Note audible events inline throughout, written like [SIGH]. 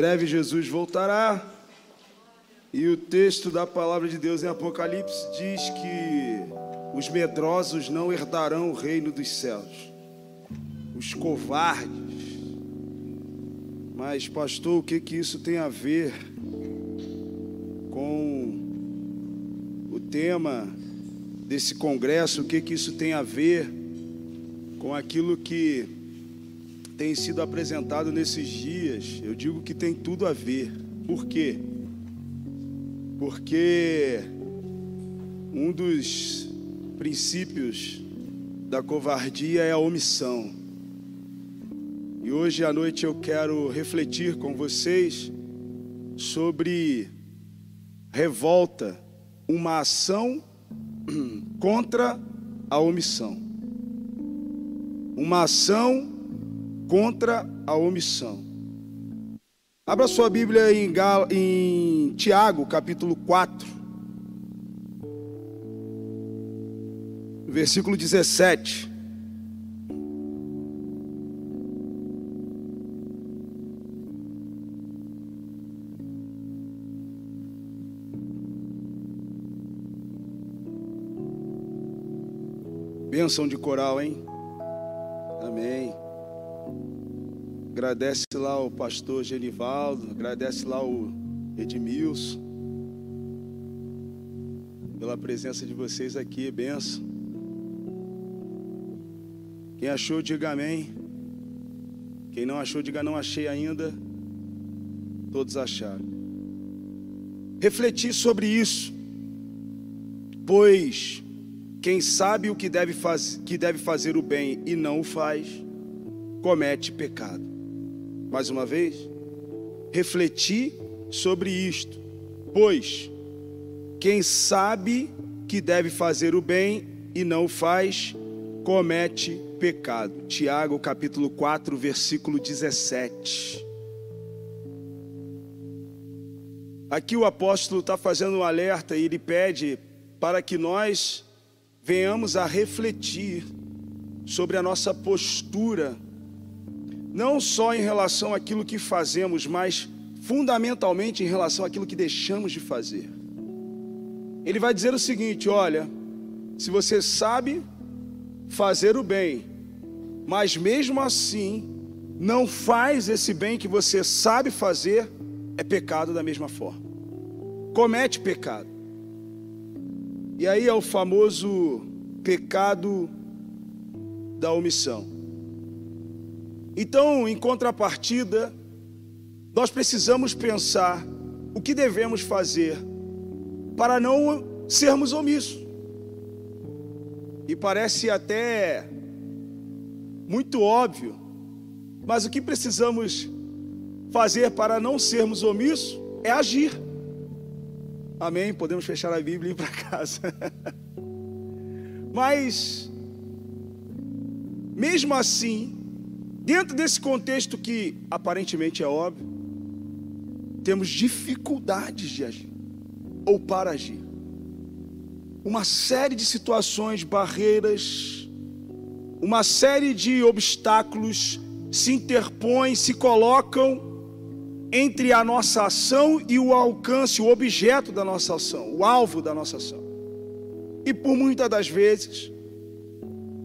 breve Jesus voltará. E o texto da palavra de Deus em Apocalipse diz que os medrosos não herdarão o reino dos céus. Os covardes. Mas, pastor, o que, que isso tem a ver com o tema desse congresso? O que, que isso tem a ver com aquilo que tem sido apresentado nesses dias? Eu digo que tem tudo a ver. Por quê? Porque um dos princípios da covardia é a omissão. E hoje à noite eu quero refletir com vocês sobre revolta, uma ação [CLEARS THROAT] contra a omissão. Uma ação contra a omissão. Abra sua Bíblia em, Gal... em Tiago, capítulo 4, versículo 17. Bênção de coral, hein? Amém. Agradece lá o pastor Genivaldo, agradece lá o Edmilson, pela presença de vocês aqui, benção. Quem achou, diga amém. Quem não achou, diga não achei ainda. Todos acharam. Refletir sobre isso, pois quem sabe o que deve, faz, que deve fazer o bem e não o faz, comete pecado mais uma vez, refletir sobre isto, pois quem sabe que deve fazer o bem e não o faz, comete pecado. Tiago capítulo 4, versículo 17. Aqui o apóstolo está fazendo um alerta e ele pede para que nós venhamos a refletir sobre a nossa postura não só em relação àquilo que fazemos, mas fundamentalmente em relação àquilo que deixamos de fazer. Ele vai dizer o seguinte: olha, se você sabe fazer o bem, mas mesmo assim não faz esse bem que você sabe fazer, é pecado da mesma forma. Comete pecado. E aí é o famoso pecado da omissão. Então, em contrapartida, nós precisamos pensar o que devemos fazer para não sermos omissos. E parece até muito óbvio, mas o que precisamos fazer para não sermos omissos é agir. Amém? Podemos fechar a Bíblia e ir para casa. [LAUGHS] mas, mesmo assim, Dentro desse contexto que aparentemente é óbvio, temos dificuldades de agir ou para agir. Uma série de situações, barreiras, uma série de obstáculos se interpõem, se colocam entre a nossa ação e o alcance, o objeto da nossa ação, o alvo da nossa ação. E por muitas das vezes,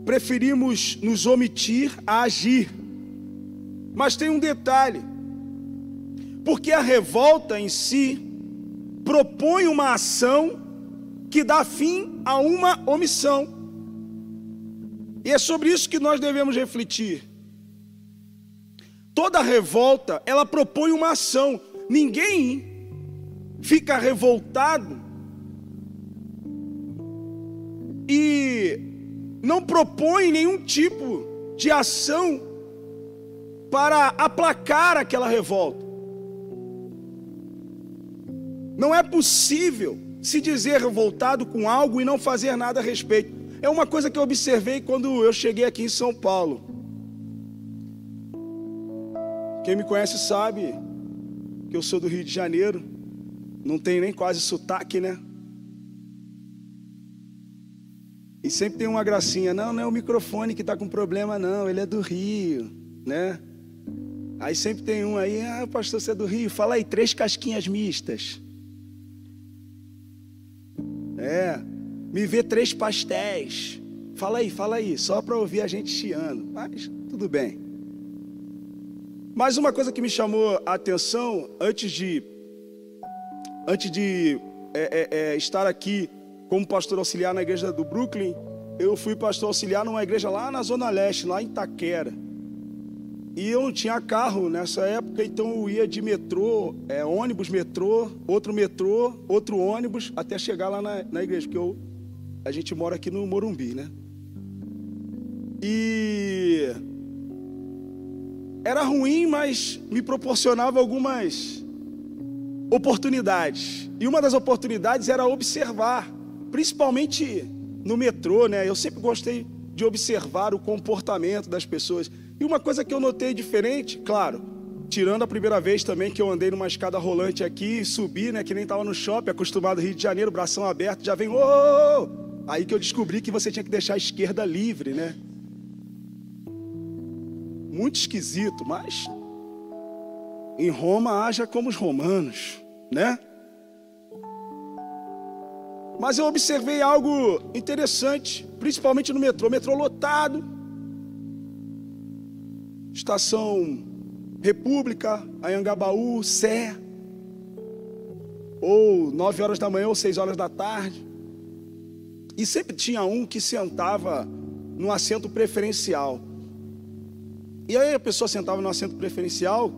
preferimos nos omitir a agir mas tem um detalhe: porque a revolta em si propõe uma ação que dá fim a uma omissão. E é sobre isso que nós devemos refletir. Toda revolta, ela propõe uma ação. Ninguém fica revoltado e não propõe nenhum tipo de ação para aplacar aquela revolta. Não é possível se dizer revoltado com algo e não fazer nada a respeito. É uma coisa que eu observei quando eu cheguei aqui em São Paulo. Quem me conhece sabe que eu sou do Rio de Janeiro. Não tenho nem quase sotaque, né? E sempre tem uma gracinha. Não, não é o microfone que está com problema, não. Ele é do Rio, né? Aí sempre tem um aí, ah, pastor, você é do Rio, fala aí, três casquinhas mistas. É, me vê três pastéis. Fala aí, fala aí, só para ouvir a gente chiando. Mas tudo bem. Mas uma coisa que me chamou a atenção antes de antes de é, é, é, estar aqui como pastor auxiliar na igreja do Brooklyn, eu fui pastor auxiliar numa igreja lá na Zona Leste, lá em Taquera. E eu não tinha carro nessa época, então eu ia de metrô, é, ônibus, metrô, outro metrô, outro ônibus, até chegar lá na, na igreja, porque eu, a gente mora aqui no Morumbi, né? E era ruim, mas me proporcionava algumas oportunidades. E uma das oportunidades era observar, principalmente no metrô, né? Eu sempre gostei de observar o comportamento das pessoas. E uma coisa que eu notei diferente, claro, tirando a primeira vez também que eu andei numa escada rolante aqui, subi, né, que nem estava no shopping, acostumado Rio de Janeiro, bração aberto, já vem, ô! Aí que eu descobri que você tinha que deixar a esquerda livre, né? Muito esquisito, mas em Roma haja como os romanos, né? Mas eu observei algo interessante, principalmente no metrô, metrô lotado, estação República, Anhangabaú, Sé, ou nove horas da manhã ou seis horas da tarde. E sempre tinha um que sentava no assento preferencial. E aí a pessoa sentava no assento preferencial,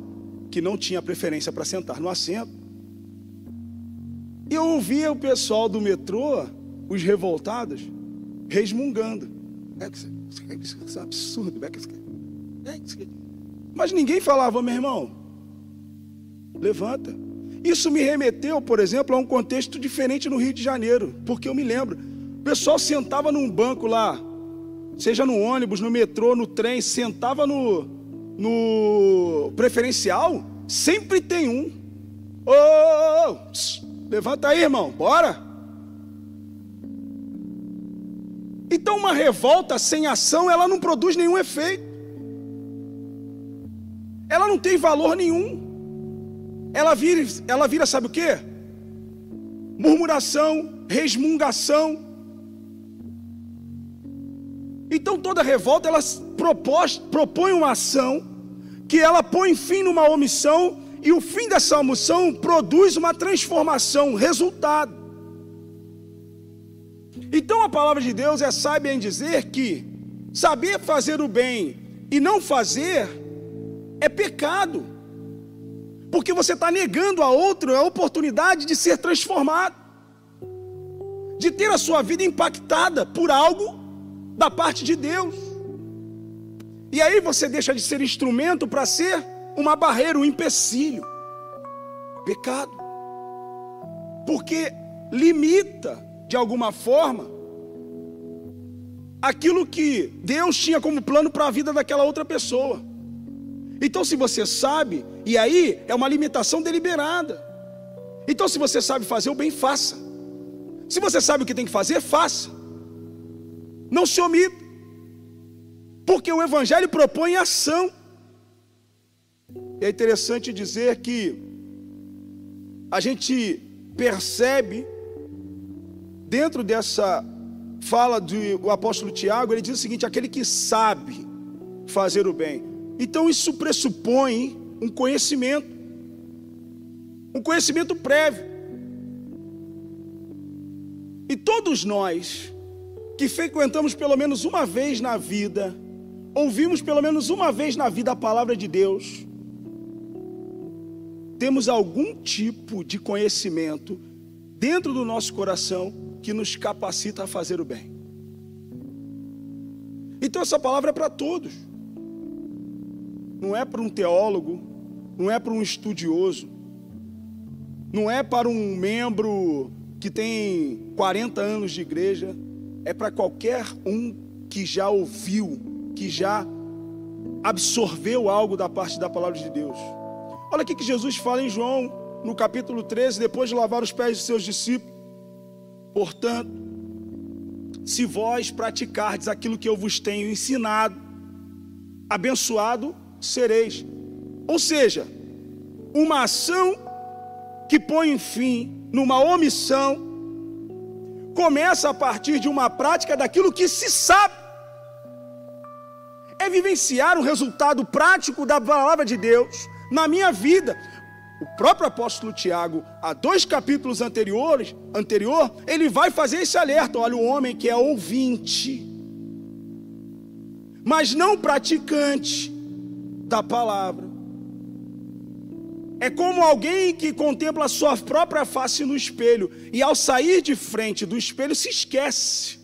que não tinha preferência para sentar no assento. E eu ouvia o pessoal do metrô, os revoltados, resmungando. É, isso é absurdo. É, mas ninguém falava, meu irmão, levanta. Isso me remeteu, por exemplo, a um contexto diferente no Rio de Janeiro, porque eu me lembro. O pessoal sentava num banco lá, seja no ônibus, no metrô, no trem, sentava no, no preferencial, sempre tem um. Ô, oh, oh, levanta aí, irmão, bora. Então, uma revolta sem ação, ela não produz nenhum efeito ela não tem valor nenhum. Ela vira, ela vira sabe o que? Murmuração, resmungação. Então toda revolta ela propôs, propõe uma ação que ela põe fim numa omissão e o fim dessa omissão produz uma transformação, um resultado. Então a palavra de Deus é sábia em dizer que saber fazer o bem e não fazer é pecado, porque você está negando a outro a oportunidade de ser transformado, de ter a sua vida impactada por algo da parte de Deus. E aí você deixa de ser instrumento para ser uma barreira, um empecilho. Pecado. Porque limita, de alguma forma, aquilo que Deus tinha como plano para a vida daquela outra pessoa. Então, se você sabe, e aí é uma limitação deliberada. Então, se você sabe fazer o bem, faça. Se você sabe o que tem que fazer, faça. Não se omita. Porque o Evangelho propõe ação. É interessante dizer que a gente percebe, dentro dessa fala do apóstolo Tiago, ele diz o seguinte: aquele que sabe fazer o bem. Então isso pressupõe um conhecimento, um conhecimento prévio. E todos nós que frequentamos pelo menos uma vez na vida, ouvimos pelo menos uma vez na vida a palavra de Deus, temos algum tipo de conhecimento dentro do nosso coração que nos capacita a fazer o bem. Então essa palavra é para todos não é para um teólogo, não é para um estudioso, não é para um membro que tem 40 anos de igreja, é para qualquer um que já ouviu, que já absorveu algo da parte da palavra de Deus. Olha aqui que Jesus fala em João, no capítulo 13, depois de lavar os pés de seus discípulos. Portanto, se vós praticardes aquilo que eu vos tenho ensinado, abençoado sereis. Ou seja, uma ação que põe fim numa omissão começa a partir de uma prática daquilo que se sabe. É vivenciar o resultado prático da palavra de Deus na minha vida. O próprio apóstolo Tiago, há dois capítulos anteriores, anterior, ele vai fazer esse alerta. Olha, o homem que é ouvinte, mas não praticante da palavra. É como alguém que contempla a sua própria face no espelho e ao sair de frente do espelho se esquece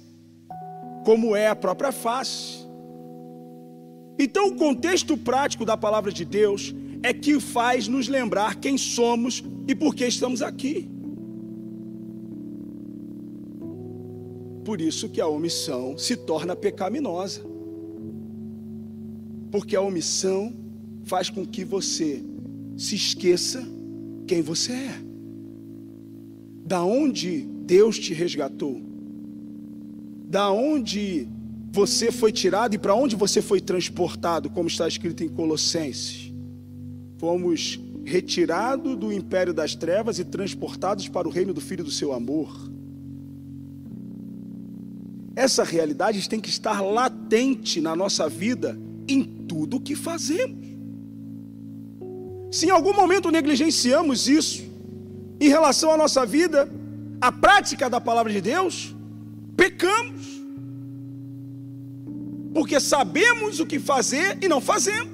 como é a própria face. Então, o contexto prático da palavra de Deus é que faz nos lembrar quem somos e por que estamos aqui. Por isso que a omissão se torna pecaminosa. Porque a omissão faz com que você se esqueça quem você é. Da onde Deus te resgatou. Da onde você foi tirado e para onde você foi transportado, como está escrito em Colossenses. Fomos retirados do império das trevas e transportados para o reino do Filho do seu amor. Essa realidade tem que estar latente na nossa vida em tudo o que fazemos. Se em algum momento negligenciamos isso em relação à nossa vida, a prática da palavra de Deus, pecamos. Porque sabemos o que fazer e não fazemos.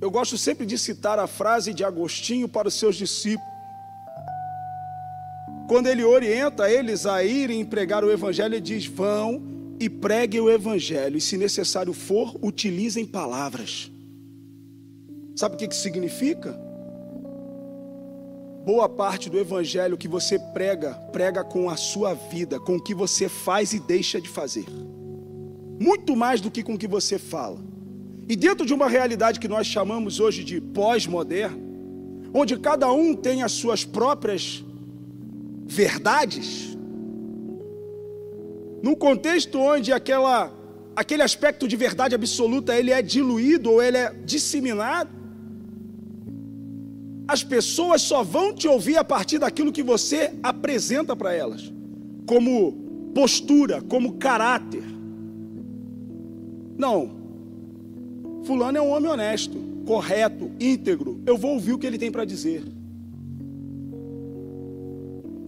Eu gosto sempre de citar a frase de Agostinho para os seus discípulos. Quando ele orienta eles a irem pregar o evangelho, ele diz: "Vão e preguem o evangelho, e se necessário for, utilizem palavras. Sabe o que, que significa? Boa parte do evangelho que você prega, prega com a sua vida, com o que você faz e deixa de fazer. Muito mais do que com o que você fala. E dentro de uma realidade que nós chamamos hoje de pós-moderno, onde cada um tem as suas próprias verdades, num contexto onde aquela, aquele aspecto de verdade absoluta ele é diluído ou ele é disseminado, as pessoas só vão te ouvir a partir daquilo que você apresenta para elas, como postura, como caráter. Não, Fulano é um homem honesto, correto, íntegro. Eu vou ouvir o que ele tem para dizer.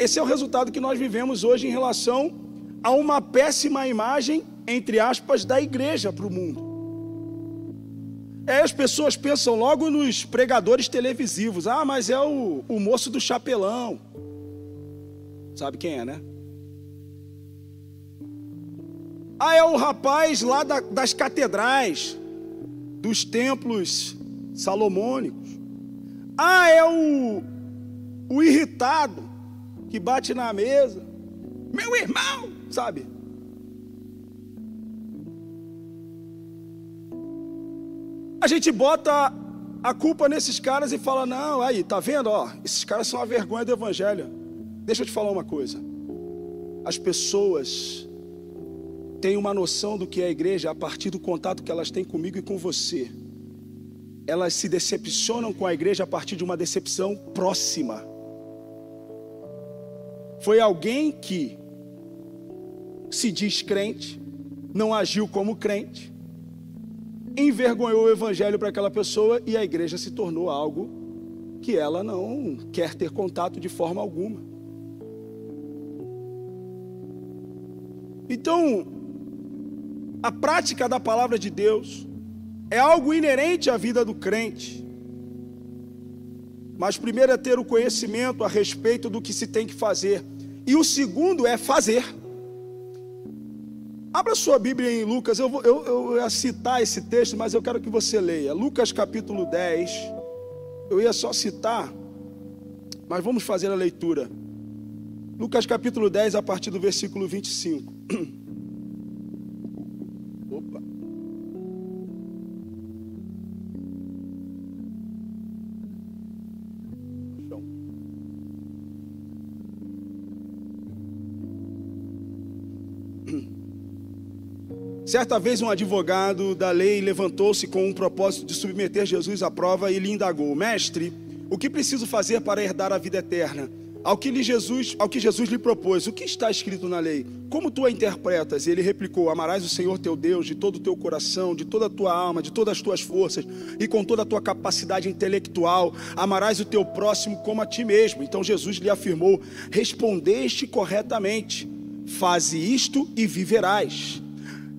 Esse é o resultado que nós vivemos hoje em relação a uma péssima imagem, entre aspas, da igreja para o mundo. É, as pessoas pensam logo nos pregadores televisivos. Ah, mas é o, o moço do chapelão. Sabe quem é, né? Ah, é o rapaz lá da, das catedrais, dos templos salomônicos. Ah, é o, o irritado que bate na mesa. Meu irmão, sabe? A gente bota a culpa nesses caras e fala: não, aí, tá vendo? Ó, esses caras são a vergonha do evangelho. Deixa eu te falar uma coisa. As pessoas têm uma noção do que é a igreja a partir do contato que elas têm comigo e com você. Elas se decepcionam com a igreja a partir de uma decepção próxima. Foi alguém que se diz crente, não agiu como crente, envergonhou o evangelho para aquela pessoa e a igreja se tornou algo que ela não quer ter contato de forma alguma. Então, a prática da palavra de Deus é algo inerente à vida do crente. Mas primeiro é ter o conhecimento a respeito do que se tem que fazer. E o segundo é fazer. Abra sua Bíblia em Lucas, eu, vou, eu, eu ia citar esse texto, mas eu quero que você leia. Lucas capítulo 10. Eu ia só citar, mas vamos fazer a leitura. Lucas capítulo 10, a partir do versículo 25. [CLEARS THROAT] Certa vez, um advogado da lei levantou-se com um propósito de submeter Jesus à prova e lhe indagou: Mestre, o que preciso fazer para herdar a vida eterna? Ao que, Jesus, ao que Jesus lhe propôs, o que está escrito na lei? Como tu a interpretas? E ele replicou: Amarás o Senhor teu Deus de todo o teu coração, de toda a tua alma, de todas as tuas forças e com toda a tua capacidade intelectual. Amarás o teu próximo como a ti mesmo. Então Jesus lhe afirmou: Respondeste corretamente, faze isto e viverás.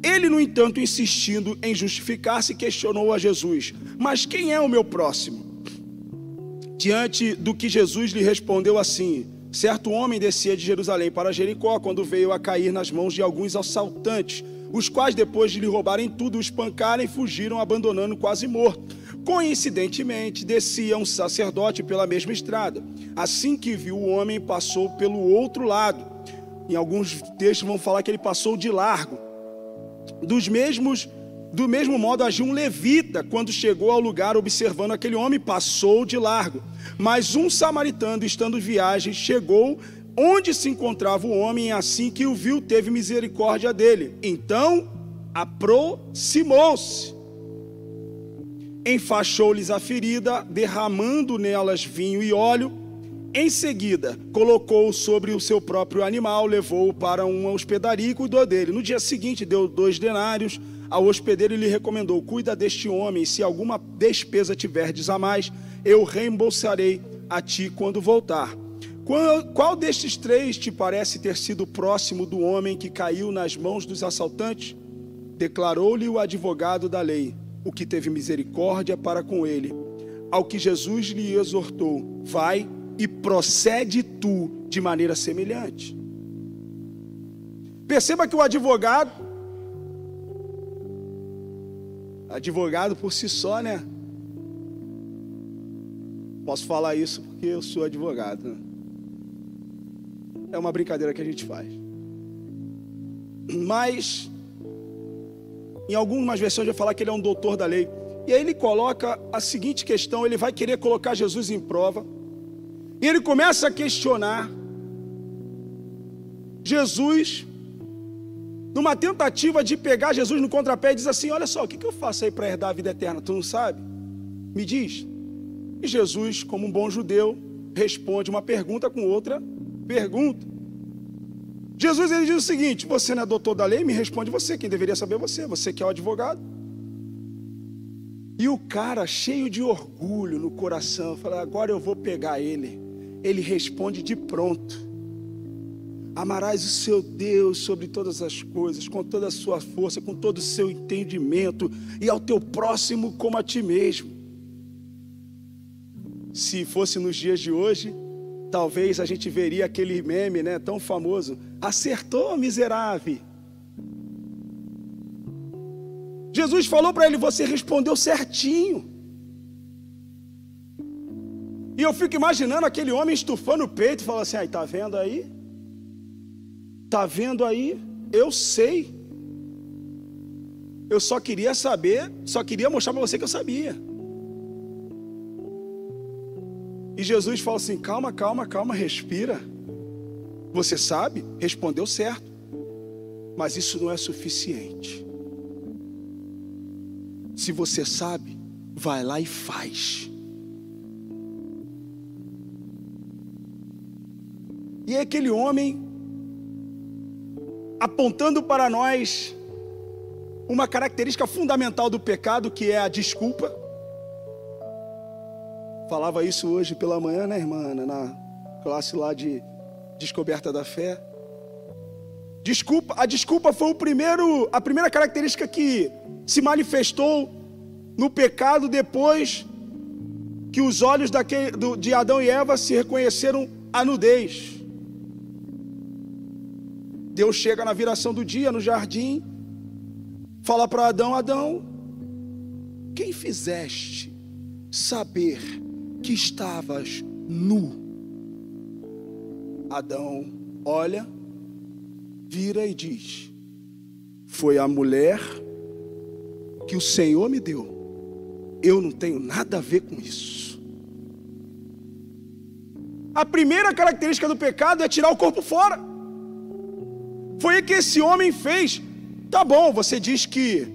Ele, no entanto, insistindo em justificar-se, questionou a Jesus: Mas quem é o meu próximo? Diante do que Jesus lhe respondeu assim: Certo homem descia de Jerusalém para Jericó quando veio a cair nas mãos de alguns assaltantes, os quais, depois de lhe roubarem tudo, o espancaram e fugiram, abandonando quase morto. Coincidentemente, descia um sacerdote pela mesma estrada. Assim que viu o homem, passou pelo outro lado. Em alguns textos vão falar que ele passou de largo. Dos mesmos do mesmo modo agiu um levita quando chegou ao lugar observando aquele homem, passou de largo. Mas um samaritano, estando em viagem, chegou onde se encontrava o homem, e assim que o viu, teve misericórdia dele. Então aproximou-se, enfaixou-lhes a ferida, derramando nelas vinho e óleo. Em seguida, colocou-o sobre o seu próprio animal, levou-o para uma hospedaria e cuidou dele. No dia seguinte, deu dois denários ao hospedeiro lhe recomendou: Cuida deste homem, se alguma despesa tiverdes a mais, eu reembolsarei a ti quando voltar. Qual, qual destes três te parece ter sido próximo do homem que caiu nas mãos dos assaltantes? Declarou-lhe o advogado da lei, o que teve misericórdia para com ele. Ao que Jesus lhe exortou: Vai e procede tu de maneira semelhante. Perceba que o advogado Advogado por si só, né? Posso falar isso porque eu sou advogado. Né? É uma brincadeira que a gente faz. Mas, em algumas versões, vai falar que ele é um doutor da lei. E aí ele coloca a seguinte questão: ele vai querer colocar Jesus em prova. E ele começa a questionar Jesus numa tentativa de pegar Jesus no contrapé e diz assim: Olha só, o que eu faço aí para herdar a vida eterna? Tu não sabe? Me diz. E Jesus, como um bom judeu, responde uma pergunta com outra pergunta. Jesus ele diz o seguinte: Você não é doutor da lei? Me responde você. Quem deveria saber é você? Você que é o advogado. E o cara, cheio de orgulho no coração, fala: Agora eu vou pegar ele. Ele responde de pronto. Amarás o seu Deus sobre todas as coisas, com toda a sua força, com todo o seu entendimento, e ao teu próximo como a ti mesmo. Se fosse nos dias de hoje, talvez a gente veria aquele meme, né, tão famoso: acertou, miserável. Jesus falou para ele: você respondeu certinho. E eu fico imaginando aquele homem estufando o peito falando assim: aí, tá vendo aí? Está vendo aí? Eu sei. Eu só queria saber, só queria mostrar para você que eu sabia. E Jesus fala assim: calma, calma, calma, respira. Você sabe? Respondeu certo. Mas isso não é suficiente. Se você sabe, vai lá e faz. E aquele homem apontando para nós uma característica fundamental do pecado, que é a desculpa. Falava isso hoje pela manhã, né, irmã, na classe lá de descoberta da fé. Desculpa, a desculpa foi o primeiro, a primeira característica que se manifestou no pecado depois que os olhos daquele, do, de Adão e Eva se reconheceram a nudez. Deus chega na viração do dia, no jardim, fala para Adão: Adão, quem fizeste saber que estavas nu? Adão olha, vira e diz: Foi a mulher que o Senhor me deu. Eu não tenho nada a ver com isso. A primeira característica do pecado é tirar o corpo fora. Foi o que esse homem fez. Tá bom, você diz que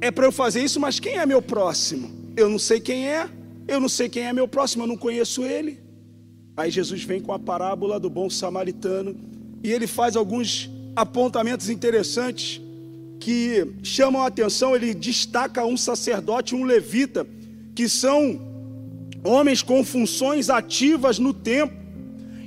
é para eu fazer isso, mas quem é meu próximo? Eu não sei quem é, eu não sei quem é meu próximo, eu não conheço ele. Aí Jesus vem com a parábola do bom samaritano e ele faz alguns apontamentos interessantes que chamam a atenção. Ele destaca um sacerdote e um levita, que são homens com funções ativas no templo.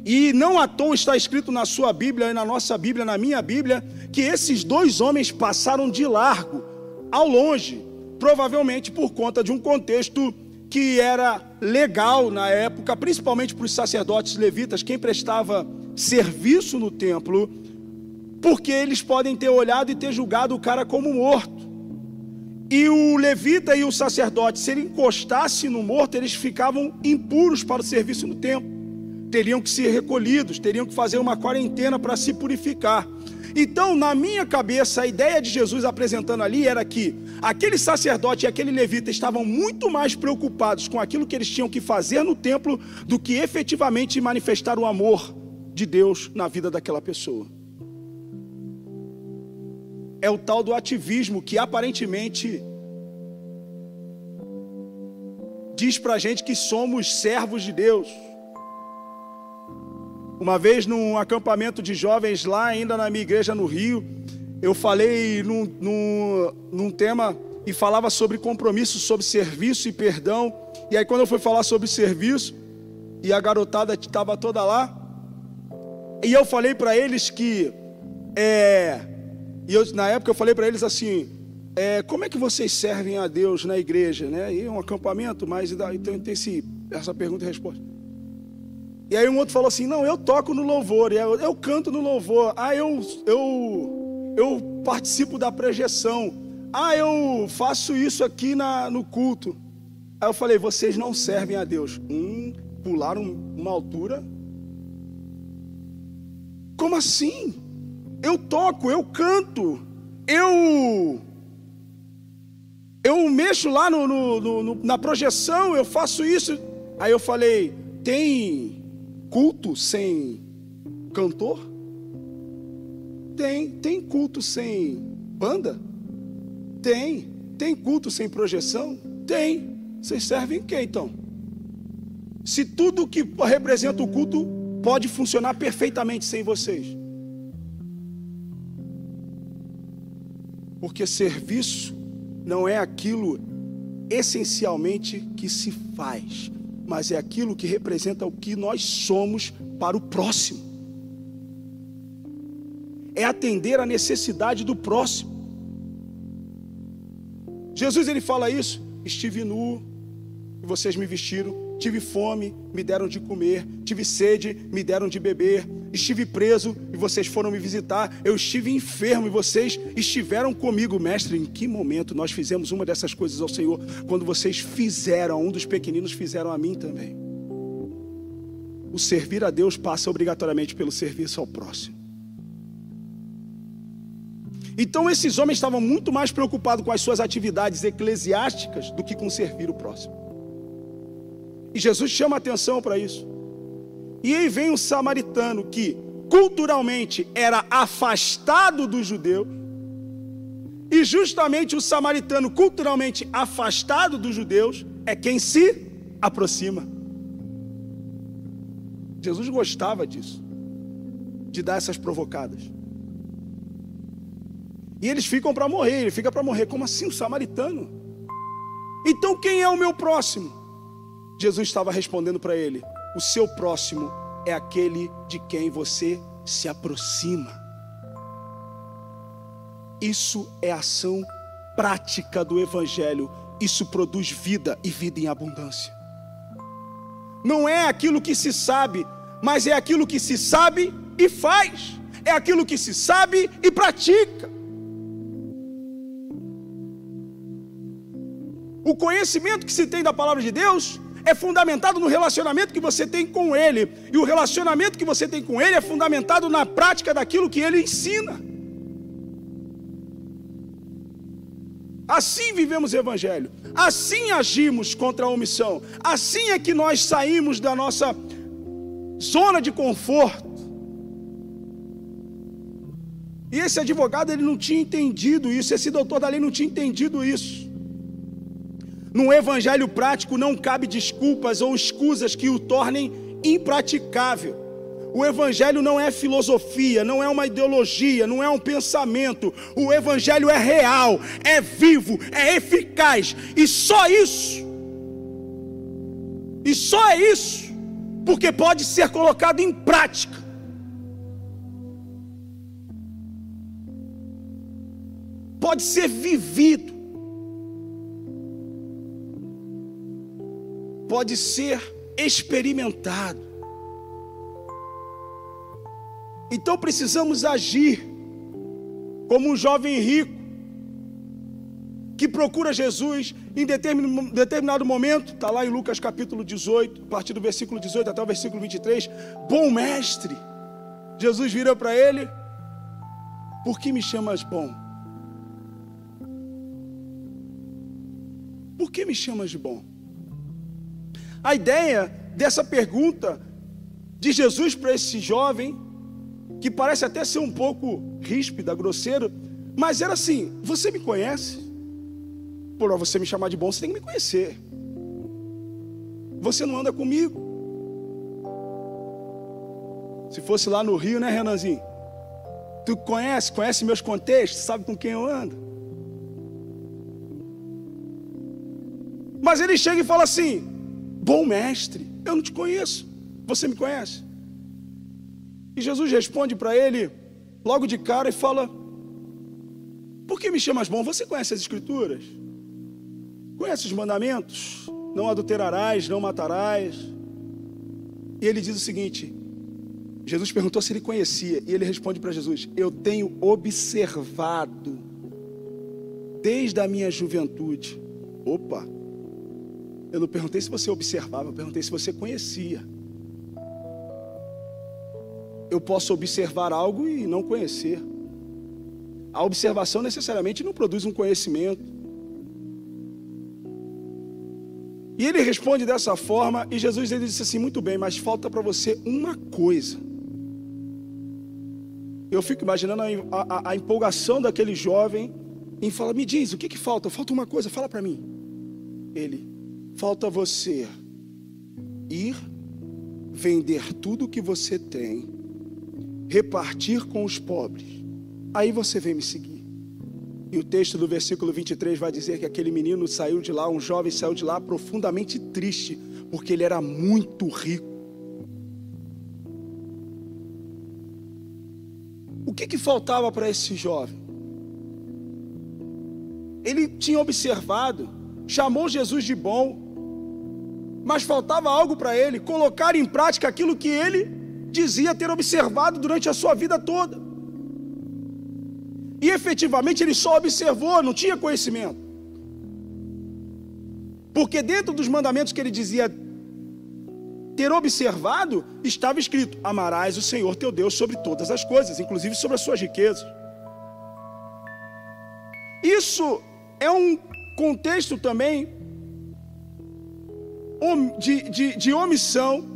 E não à toa está escrito na sua Bíblia e na nossa Bíblia, na minha Bíblia, que esses dois homens passaram de largo, ao longe, provavelmente por conta de um contexto que era legal na época, principalmente para os sacerdotes levitas, quem prestava serviço no templo, porque eles podem ter olhado e ter julgado o cara como morto. E o levita e o sacerdote, se ele encostasse no morto, eles ficavam impuros para o serviço no templo. Teriam que ser recolhidos, teriam que fazer uma quarentena para se purificar. Então, na minha cabeça, a ideia de Jesus apresentando ali era que aquele sacerdote e aquele levita estavam muito mais preocupados com aquilo que eles tinham que fazer no templo do que efetivamente manifestar o amor de Deus na vida daquela pessoa. É o tal do ativismo que aparentemente diz pra gente que somos servos de Deus. Uma vez num acampamento de jovens lá, ainda na minha igreja no Rio, eu falei num, num, num tema e falava sobre compromisso, sobre serviço e perdão. E aí, quando eu fui falar sobre serviço, e a garotada estava toda lá, e eu falei para eles que, é, e eu, na época eu falei para eles assim: é, como é que vocês servem a Deus na igreja? Né? E um acampamento, mas então tem esse, essa pergunta e resposta. E aí um outro falou assim: Não, eu toco no louvor, eu, canto no louvor, ah, eu, eu, eu participo da projeção, ah, eu faço isso aqui na, no culto. Aí eu falei: Vocês não servem a Deus. Hum, pularam uma altura. Como assim? Eu toco, eu canto, eu eu mexo lá no, no, no, na projeção, eu faço isso. Aí eu falei: tem culto sem cantor? Tem. Tem culto sem banda? Tem. Tem culto sem projeção? Tem. Vocês servem quem então? Se tudo que representa o culto pode funcionar perfeitamente sem vocês. Porque serviço não é aquilo essencialmente que se faz, mas é aquilo que representa o que nós somos para o próximo. É atender a necessidade do próximo. Jesus ele fala isso: estive nu e vocês me vestiram, tive fome, me deram de comer, tive sede, me deram de beber, estive preso e vocês foram me visitar, eu estive enfermo e vocês estiveram comigo, mestre. Em que momento nós fizemos uma dessas coisas ao Senhor? Quando vocês fizeram, um dos pequeninos fizeram a mim também. O servir a Deus passa obrigatoriamente pelo serviço ao próximo. Então esses homens estavam muito mais preocupados com as suas atividades eclesiásticas do que com servir o próximo. E Jesus chama atenção para isso. E aí vem um samaritano que culturalmente era afastado do judeu, e justamente o samaritano culturalmente afastado dos judeus é quem se aproxima. Jesus gostava disso, de dar essas provocadas. E eles ficam para morrer, ele fica para morrer. Como assim, o samaritano? Então quem é o meu próximo? Jesus estava respondendo para ele: o seu próximo é aquele de quem você se aproxima. Isso é ação prática do Evangelho. Isso produz vida e vida em abundância. Não é aquilo que se sabe, mas é aquilo que se sabe e faz. É aquilo que se sabe e pratica. O conhecimento que se tem da palavra de Deus é fundamentado no relacionamento que você tem com Ele. E o relacionamento que você tem com Ele é fundamentado na prática daquilo que Ele ensina. Assim vivemos o Evangelho, assim agimos contra a omissão, assim é que nós saímos da nossa zona de conforto. E esse advogado ele não tinha entendido isso, esse doutor da lei não tinha entendido isso. No evangelho prático não cabe desculpas ou escusas que o tornem impraticável. O evangelho não é filosofia, não é uma ideologia, não é um pensamento. O evangelho é real, é vivo, é eficaz. E só isso. E só é isso, porque pode ser colocado em prática. Pode ser vivido. Pode ser experimentado. Então precisamos agir como um jovem rico que procura Jesus em determinado momento, está lá em Lucas capítulo 18, a partir do versículo 18 até o versículo 23. Bom mestre, Jesus vira para ele: Por que me chamas bom? Por que me chamas de bom? A ideia dessa pergunta de Jesus para esse jovem, que parece até ser um pouco ríspida, grosseiro, mas era assim: Você me conhece? Por você me chamar de bom, você tem que me conhecer. Você não anda comigo. Se fosse lá no Rio, né, Renanzinho? Tu conhece, conhece meus contextos, sabe com quem eu ando. Mas ele chega e fala assim: Bom mestre, eu não te conheço. Você me conhece? E Jesus responde para ele, logo de cara, e fala: Por que me chamas bom? Você conhece as Escrituras? Conhece os mandamentos? Não adulterarás, não matarás. E ele diz o seguinte: Jesus perguntou se ele conhecia, e ele responde para Jesus: Eu tenho observado desde a minha juventude. Opa! Eu não perguntei se você observava, eu perguntei se você conhecia. Eu posso observar algo e não conhecer. A observação necessariamente não produz um conhecimento. E ele responde dessa forma, e Jesus ele disse assim: muito bem, mas falta para você uma coisa. Eu fico imaginando a, a, a, empolgação daquele jovem em falar: me diz, o que, que falta? Falta uma coisa, fala para mim. Ele, Falta você ir, vender tudo que você tem, repartir com os pobres. Aí você vem me seguir. E o texto do versículo 23 vai dizer que aquele menino saiu de lá, um jovem saiu de lá profundamente triste, porque ele era muito rico. O que, que faltava para esse jovem? Ele tinha observado, chamou Jesus de bom, mas faltava algo para ele, colocar em prática aquilo que ele dizia ter observado durante a sua vida toda. E efetivamente ele só observou, não tinha conhecimento. Porque dentro dos mandamentos que ele dizia ter observado, estava escrito: Amarás o Senhor teu Deus sobre todas as coisas, inclusive sobre as suas riquezas. Isso é um contexto também de, de, de omissão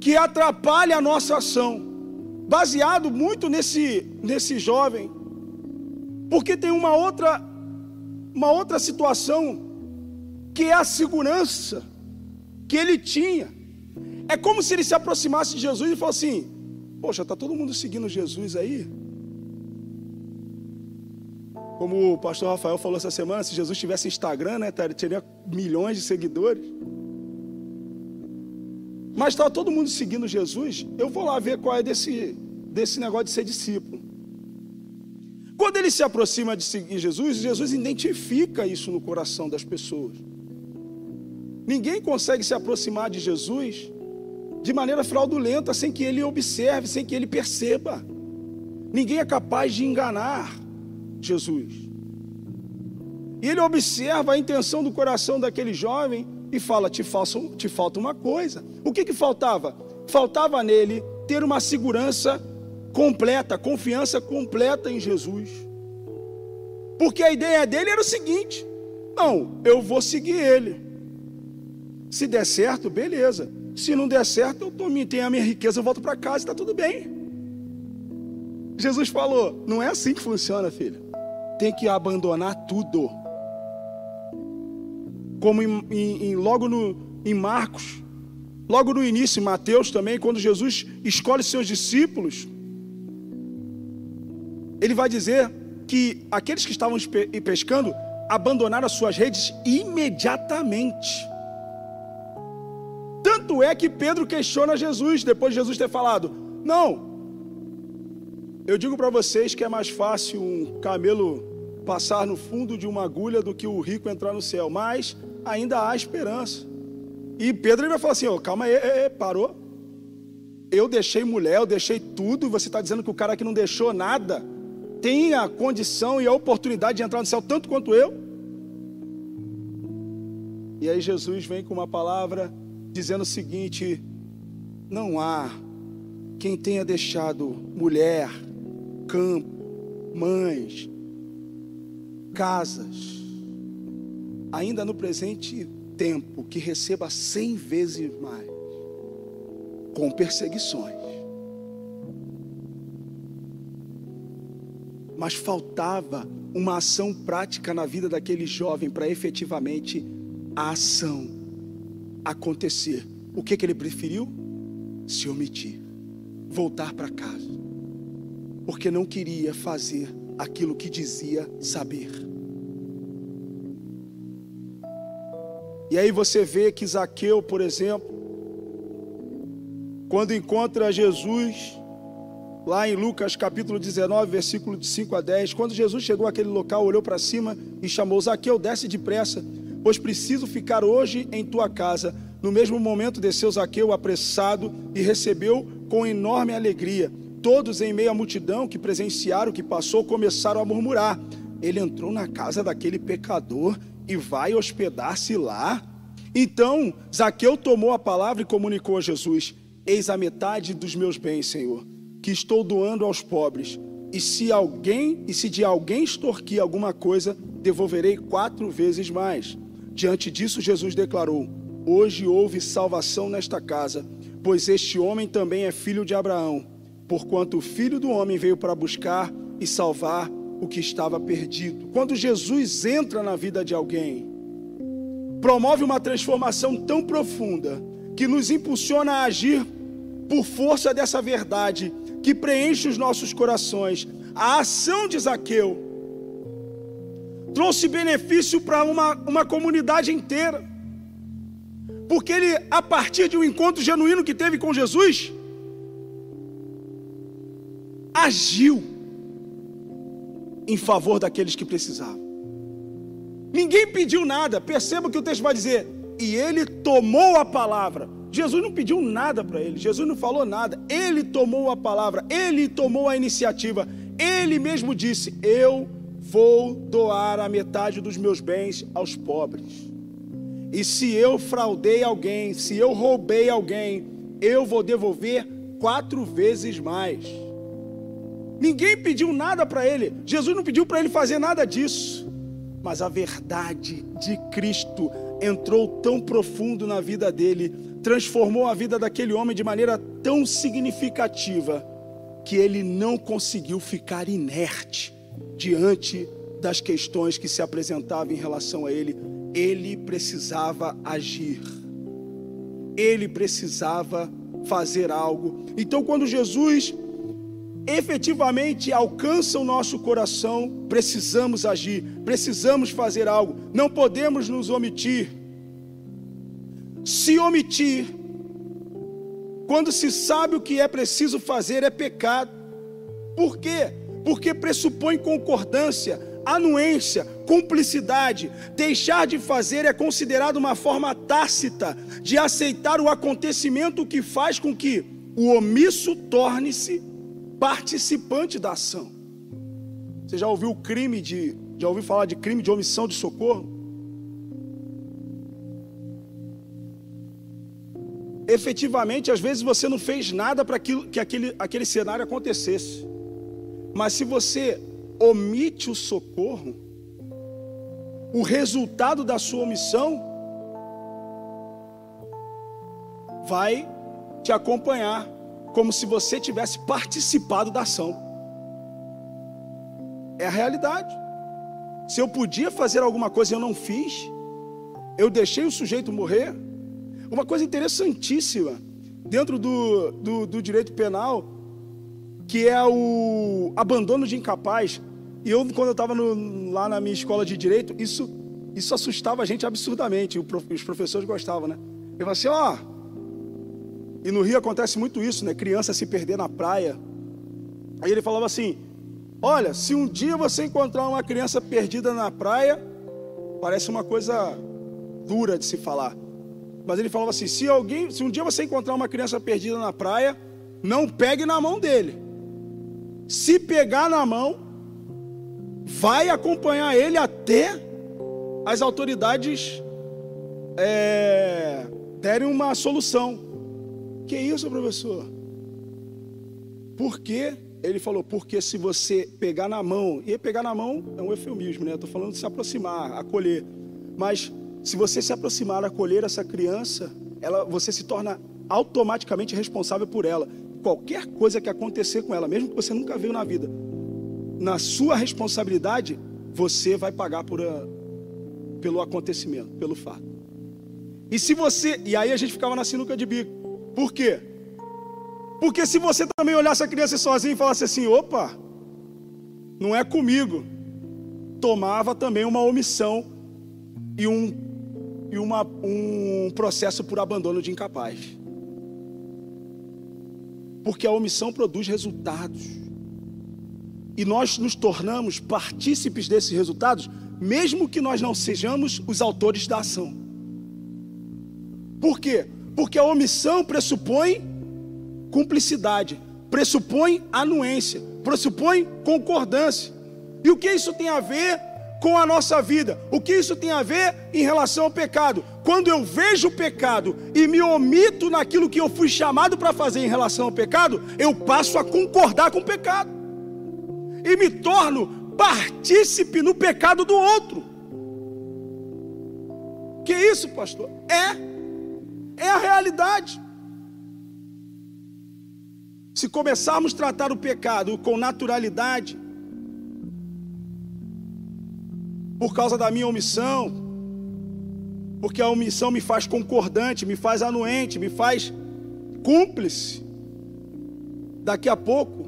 que atrapalha a nossa ação, baseado muito nesse, nesse jovem, porque tem uma outra, uma outra situação que é a segurança que ele tinha. É como se ele se aproximasse de Jesus e falasse assim: Poxa, está todo mundo seguindo Jesus aí? Como o pastor Rafael falou essa semana, se Jesus tivesse Instagram, né, teria milhões de seguidores. Mas estava todo mundo seguindo Jesus. Eu vou lá ver qual é desse, desse negócio de ser discípulo. Quando ele se aproxima de seguir Jesus, Jesus identifica isso no coração das pessoas. Ninguém consegue se aproximar de Jesus de maneira fraudulenta, sem que ele observe, sem que ele perceba. Ninguém é capaz de enganar Jesus. E ele observa a intenção do coração daquele jovem e fala: te, falta, te falta uma coisa. O que, que faltava? Faltava nele ter uma segurança completa, confiança completa em Jesus. Porque a ideia dele era o seguinte: não, eu vou seguir ele. Se der certo, beleza. Se não der certo, eu tenho a minha riqueza, eu volto para casa, está tudo bem. Jesus falou: não é assim que funciona, filho. Tem que abandonar tudo. Como em, em, logo no, em Marcos, logo no início, em Mateus também, quando Jesus escolhe seus discípulos, ele vai dizer que aqueles que estavam pescando abandonaram as suas redes imediatamente. Tanto é que Pedro questiona Jesus, depois de Jesus ter falado: Não, eu digo para vocês que é mais fácil um camelo passar no fundo de uma agulha do que o rico entrar no céu, mas ainda há esperança. E Pedro ele vai falar assim: oh, calma aí, parou. Eu deixei mulher, eu deixei tudo, e você está dizendo que o cara que não deixou nada tem a condição e a oportunidade de entrar no céu tanto quanto eu? E aí Jesus vem com uma palavra dizendo o seguinte: não há quem tenha deixado mulher, campo, mães, casas, ainda no presente tempo, que receba cem vezes mais, com perseguições. Mas faltava uma ação prática na vida daquele jovem para efetivamente a ação acontecer. O que, que ele preferiu? Se omitir, voltar para casa, porque não queria fazer aquilo que dizia saber. E aí você vê que Zaqueu, por exemplo, quando encontra Jesus, lá em Lucas capítulo 19, versículo de 5 a 10, quando Jesus chegou àquele local, olhou para cima e chamou: Zaqueu, desce depressa, pois preciso ficar hoje em tua casa. No mesmo momento desceu Zaqueu apressado e recebeu com enorme alegria. Todos em meio à multidão que presenciaram o que passou começaram a murmurar. Ele entrou na casa daquele pecador e vai hospedar-se lá. Então Zaqueu tomou a palavra e comunicou a Jesus: Eis a metade dos meus bens, Senhor, que estou doando aos pobres. E se alguém, e se de alguém extorquir alguma coisa, devolverei quatro vezes mais. Diante disso, Jesus declarou: Hoje houve salvação nesta casa, pois este homem também é filho de Abraão, porquanto o filho do homem veio para buscar e salvar o que estava perdido. Quando Jesus entra na vida de alguém, promove uma transformação tão profunda que nos impulsiona a agir por força dessa verdade que preenche os nossos corações. A ação de Zaqueu trouxe benefício para uma, uma comunidade inteira. Porque ele, a partir de um encontro genuíno que teve com Jesus, agiu em favor daqueles que precisavam. Ninguém pediu nada, perceba que o texto vai dizer, e ele tomou a palavra. Jesus não pediu nada para ele, Jesus não falou nada, ele tomou a palavra, ele tomou a iniciativa, ele mesmo disse: Eu vou doar a metade dos meus bens aos pobres. E se eu fraudei alguém, se eu roubei alguém, eu vou devolver quatro vezes mais. Ninguém pediu nada para ele, Jesus não pediu para ele fazer nada disso, mas a verdade de Cristo entrou tão profundo na vida dele, transformou a vida daquele homem de maneira tão significativa, que ele não conseguiu ficar inerte diante das questões que se apresentavam em relação a ele, ele precisava agir, ele precisava fazer algo. Então, quando Jesus efetivamente alcança o nosso coração, precisamos agir, precisamos fazer algo, não podemos nos omitir. Se omitir, quando se sabe o que é preciso fazer, é pecado. Por quê? porque pressupõe concordância, anuência, cumplicidade. Deixar de fazer é considerado uma forma tácita de aceitar o acontecimento que faz com que o omisso torne-se participante da ação. Você já ouviu o crime de, já ouviu falar de crime de omissão de socorro? Efetivamente, às vezes você não fez nada para que aquele, aquele cenário acontecesse. Mas se você omite o socorro, o resultado da sua omissão vai te acompanhar, como se você tivesse participado da ação. É a realidade. Se eu podia fazer alguma coisa e eu não fiz, eu deixei o sujeito morrer. Uma coisa interessantíssima dentro do, do, do direito penal, que é o abandono de incapaz. E eu, quando eu estava lá na minha escola de direito, isso, isso assustava a gente absurdamente. os professores gostavam, né? Eu falava assim, ó. E no Rio acontece muito isso, né? Criança se perder na praia. Aí ele falava assim: Olha, se um dia você encontrar uma criança perdida na praia, parece uma coisa dura de se falar. Mas ele falava assim: se alguém, se um dia você encontrar uma criança perdida na praia, não pegue na mão dele. Se pegar na mão, vai acompanhar ele até as autoridades é, derem uma solução. Que isso, professor? Por quê? Ele falou, porque se você pegar na mão, e pegar na mão é um eufemismo, né? Estou falando de se aproximar, acolher. Mas se você se aproximar, acolher essa criança, ela, você se torna automaticamente responsável por ela. Qualquer coisa que acontecer com ela, mesmo que você nunca viu na vida, na sua responsabilidade, você vai pagar por a, pelo acontecimento, pelo fato. E se você, e aí a gente ficava na sinuca de bico. Por quê? Porque se você também olhasse a criança sozinho e falasse assim: opa, não é comigo, tomava também uma omissão e um, e uma, um processo por abandono de incapaz. Porque a omissão produz resultados. E nós nos tornamos partícipes desses resultados, mesmo que nós não sejamos os autores da ação. Por quê? Porque a omissão pressupõe cumplicidade, pressupõe anuência, pressupõe concordância. E o que isso tem a ver com a nossa vida? O que isso tem a ver em relação ao pecado? Quando eu vejo o pecado e me omito naquilo que eu fui chamado para fazer em relação ao pecado, eu passo a concordar com o pecado e me torno partícipe no pecado do outro. Que isso, pastor? É, é a realidade. Se começarmos a tratar o pecado com naturalidade, por causa da minha omissão, porque a omissão me faz concordante, me faz anuente, me faz cúmplice, daqui a pouco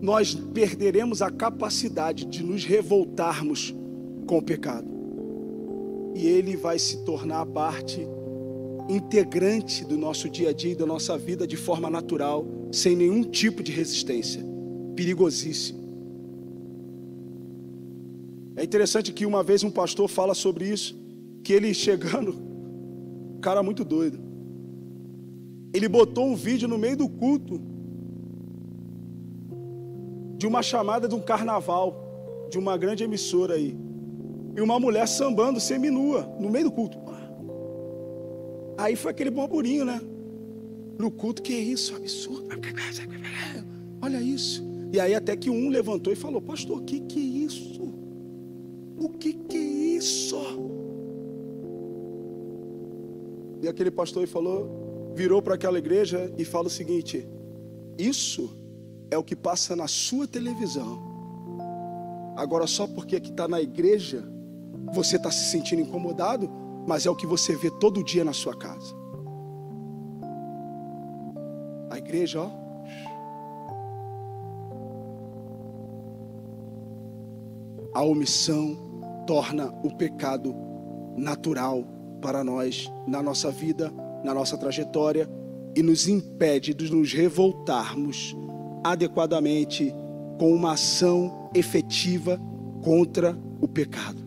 nós perderemos a capacidade de nos revoltarmos com o pecado, e ele vai se tornar parte integrante do nosso dia a dia e da nossa vida de forma natural, sem nenhum tipo de resistência. Perigosíssimo. É interessante que uma vez um pastor fala sobre isso, que ele chegando, cara muito doido. Ele botou um vídeo no meio do culto de uma chamada de um carnaval de uma grande emissora aí. E uma mulher sambando seminua no meio do culto. Aí foi aquele burburinho, né? No culto, que é isso? Absurdo. Olha isso. E aí até que um levantou e falou, pastor, o que, que é isso? O que, que é isso? E aquele pastor falou, virou para aquela igreja e fala o seguinte: Isso é o que passa na sua televisão. Agora, só porque aqui está na igreja, você está se sentindo incomodado, mas é o que você vê todo dia na sua casa. A igreja, ó. A omissão torna o pecado natural para nós, na nossa vida, na nossa trajetória, e nos impede de nos revoltarmos adequadamente com uma ação efetiva contra o pecado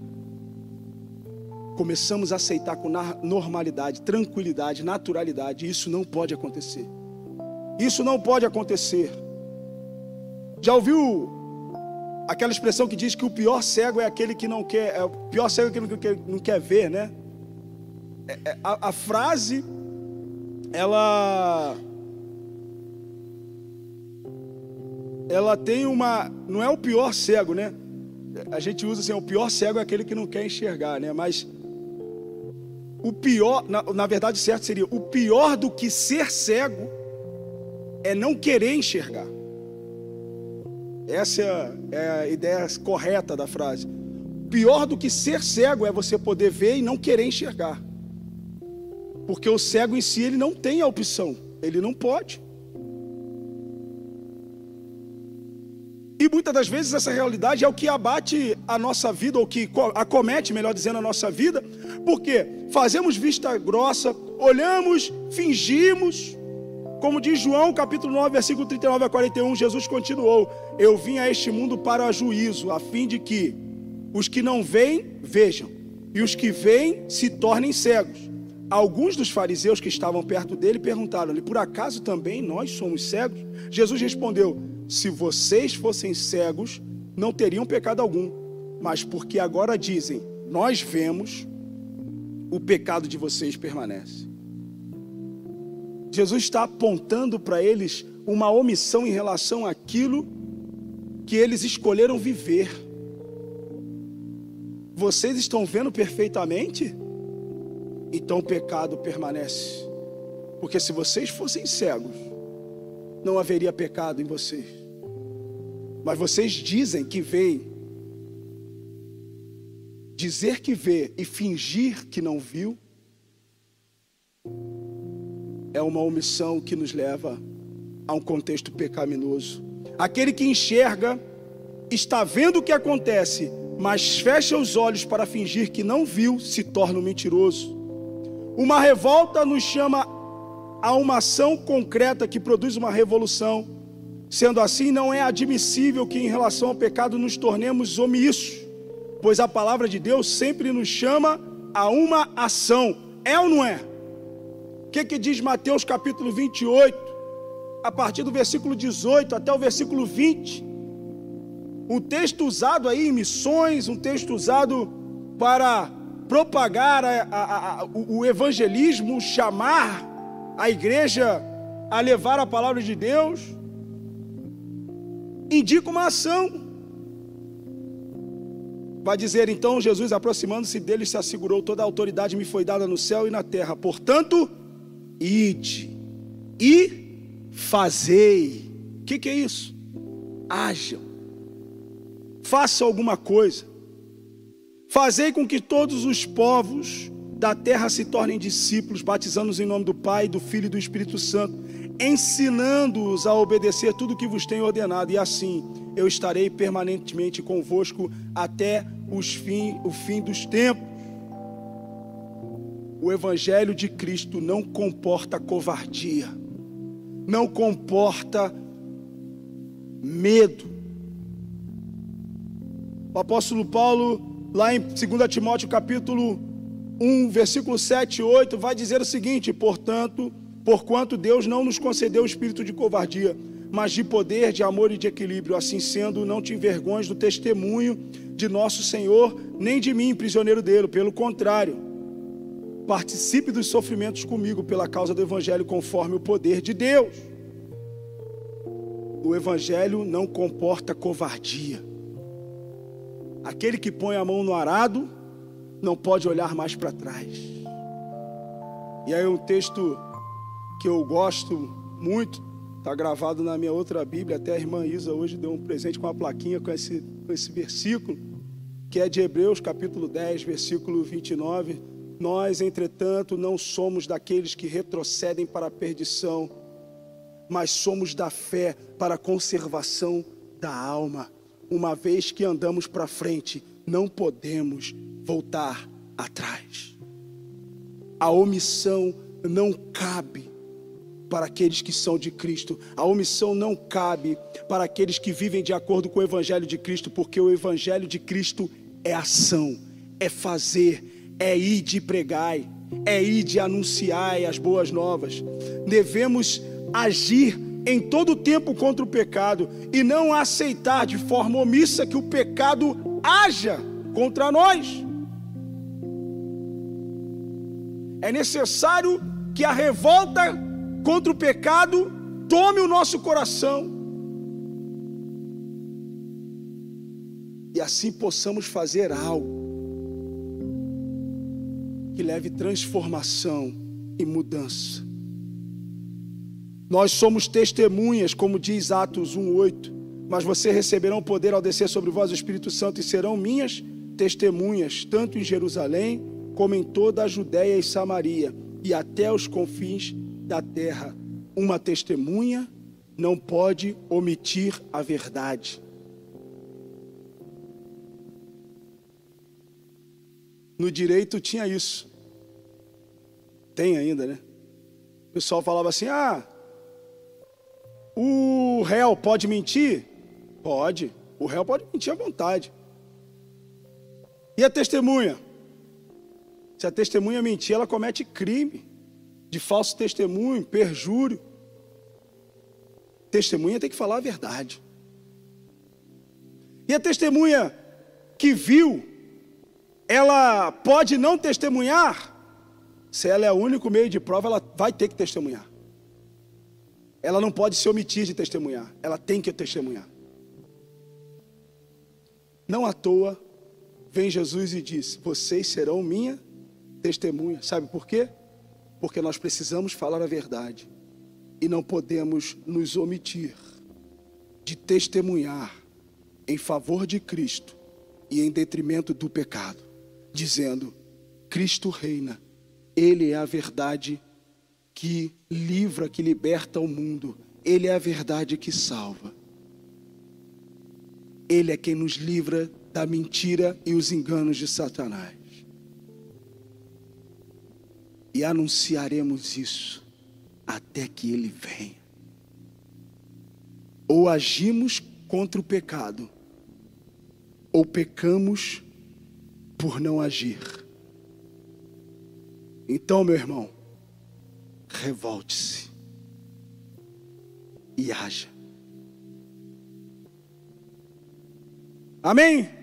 começamos a aceitar com normalidade, tranquilidade, naturalidade. Isso não pode acontecer. Isso não pode acontecer. Já ouviu aquela expressão que diz que o pior cego é aquele que não quer, é o pior cego é aquele que não quer, não quer ver, né? É, é, a, a frase, ela, ela tem uma, não é o pior cego, né? A gente usa assim, o pior cego é aquele que não quer enxergar, né? Mas o pior, na, na verdade, certo seria: o pior do que ser cego é não querer enxergar. Essa é a ideia correta da frase. Pior do que ser cego é você poder ver e não querer enxergar. Porque o cego em si ele não tem a opção, ele não pode. E muitas das vezes essa realidade é o que abate a nossa vida, ou que acomete, melhor dizendo, a nossa vida, porque fazemos vista grossa, olhamos, fingimos, como diz João, capítulo 9, versículo 39 a 41, Jesus continuou: Eu vim a este mundo para juízo, a fim de que os que não veem, vejam, e os que veem se tornem cegos. Alguns dos fariseus que estavam perto dele perguntaram-lhe: Por acaso também nós somos cegos? Jesus respondeu: Se vocês fossem cegos, não teriam pecado algum. Mas porque agora dizem: Nós vemos, o pecado de vocês permanece. Jesus está apontando para eles uma omissão em relação àquilo que eles escolheram viver. Vocês estão vendo perfeitamente? Então o pecado permanece. Porque se vocês fossem cegos, não haveria pecado em vocês. Mas vocês dizem que veem. Dizer que vê e fingir que não viu é uma omissão que nos leva a um contexto pecaminoso. Aquele que enxerga está vendo o que acontece, mas fecha os olhos para fingir que não viu, se torna um mentiroso. Uma revolta nos chama a uma ação concreta que produz uma revolução. Sendo assim, não é admissível que em relação ao pecado nos tornemos omissos, pois a palavra de Deus sempre nos chama a uma ação. É ou não é? O que, que diz Mateus capítulo 28, a partir do versículo 18 até o versículo 20? Um texto usado aí em missões, um texto usado para propagar a, a, a, o evangelismo, chamar a igreja a levar a palavra de Deus, indica uma ação. Vai dizer então Jesus, aproximando-se dele, se assegurou: toda a autoridade me foi dada no céu e na terra. Portanto, ide e fazei. O que, que é isso? Hajam. Faça alguma coisa. Fazei com que todos os povos da terra se tornem discípulos, batizando-os em nome do Pai, do Filho e do Espírito Santo, ensinando-os a obedecer tudo o que vos tenho ordenado, e assim eu estarei permanentemente convosco até os fim, o fim dos tempos. O Evangelho de Cristo não comporta covardia, não comporta medo. O apóstolo Paulo lá em 2 Timóteo capítulo 1, versículo 7 e 8, vai dizer o seguinte: portanto, porquanto Deus não nos concedeu o espírito de covardia, mas de poder, de amor e de equilíbrio. Assim sendo, não te envergonhes do testemunho de nosso Senhor, nem de mim, prisioneiro dele. Pelo contrário, participe dos sofrimentos comigo pela causa do Evangelho, conforme o poder de Deus. O Evangelho não comporta covardia. Aquele que põe a mão no arado não pode olhar mais para trás. E aí um texto que eu gosto muito, está gravado na minha outra Bíblia, até a irmã Isa hoje deu um presente com uma plaquinha com esse, com esse versículo, que é de Hebreus capítulo 10, versículo 29. Nós, entretanto, não somos daqueles que retrocedem para a perdição, mas somos da fé para a conservação da alma uma vez que andamos para frente, não podemos voltar atrás. A omissão não cabe para aqueles que são de Cristo. A omissão não cabe para aqueles que vivem de acordo com o Evangelho de Cristo, porque o Evangelho de Cristo é ação, é fazer, é ir de pregar, é ir de anunciar as boas novas. Devemos agir em todo tempo contra o pecado e não aceitar de forma omissa que o pecado haja contra nós. É necessário que a revolta contra o pecado tome o nosso coração. E assim possamos fazer algo que leve transformação e mudança. Nós somos testemunhas, como diz Atos 1:8, Mas você receberão poder ao descer sobre vós o Espírito Santo e serão minhas testemunhas, tanto em Jerusalém como em toda a Judéia e Samaria e até os confins da terra. Uma testemunha não pode omitir a verdade. No direito tinha isso. Tem ainda, né? O pessoal falava assim: ah, o réu pode mentir? Pode. O réu pode mentir à vontade. E a testemunha? Se a testemunha mentir, ela comete crime de falso testemunho, perjúrio. Testemunha tem que falar a verdade. E a testemunha que viu, ela pode não testemunhar? Se ela é o único meio de prova, ela vai ter que testemunhar. Ela não pode se omitir de testemunhar, ela tem que testemunhar. Não à toa, vem Jesus e diz: Vocês serão minha testemunha. Sabe por quê? Porque nós precisamos falar a verdade e não podemos nos omitir de testemunhar em favor de Cristo e em detrimento do pecado, dizendo: Cristo reina, Ele é a verdade que livra, que liberta o mundo, Ele é a verdade que salva. Ele é quem nos livra da mentira e os enganos de Satanás. E anunciaremos isso até que ele venha. Ou agimos contra o pecado, ou pecamos por não agir. Então, meu irmão, revolte-se e haja. Amém?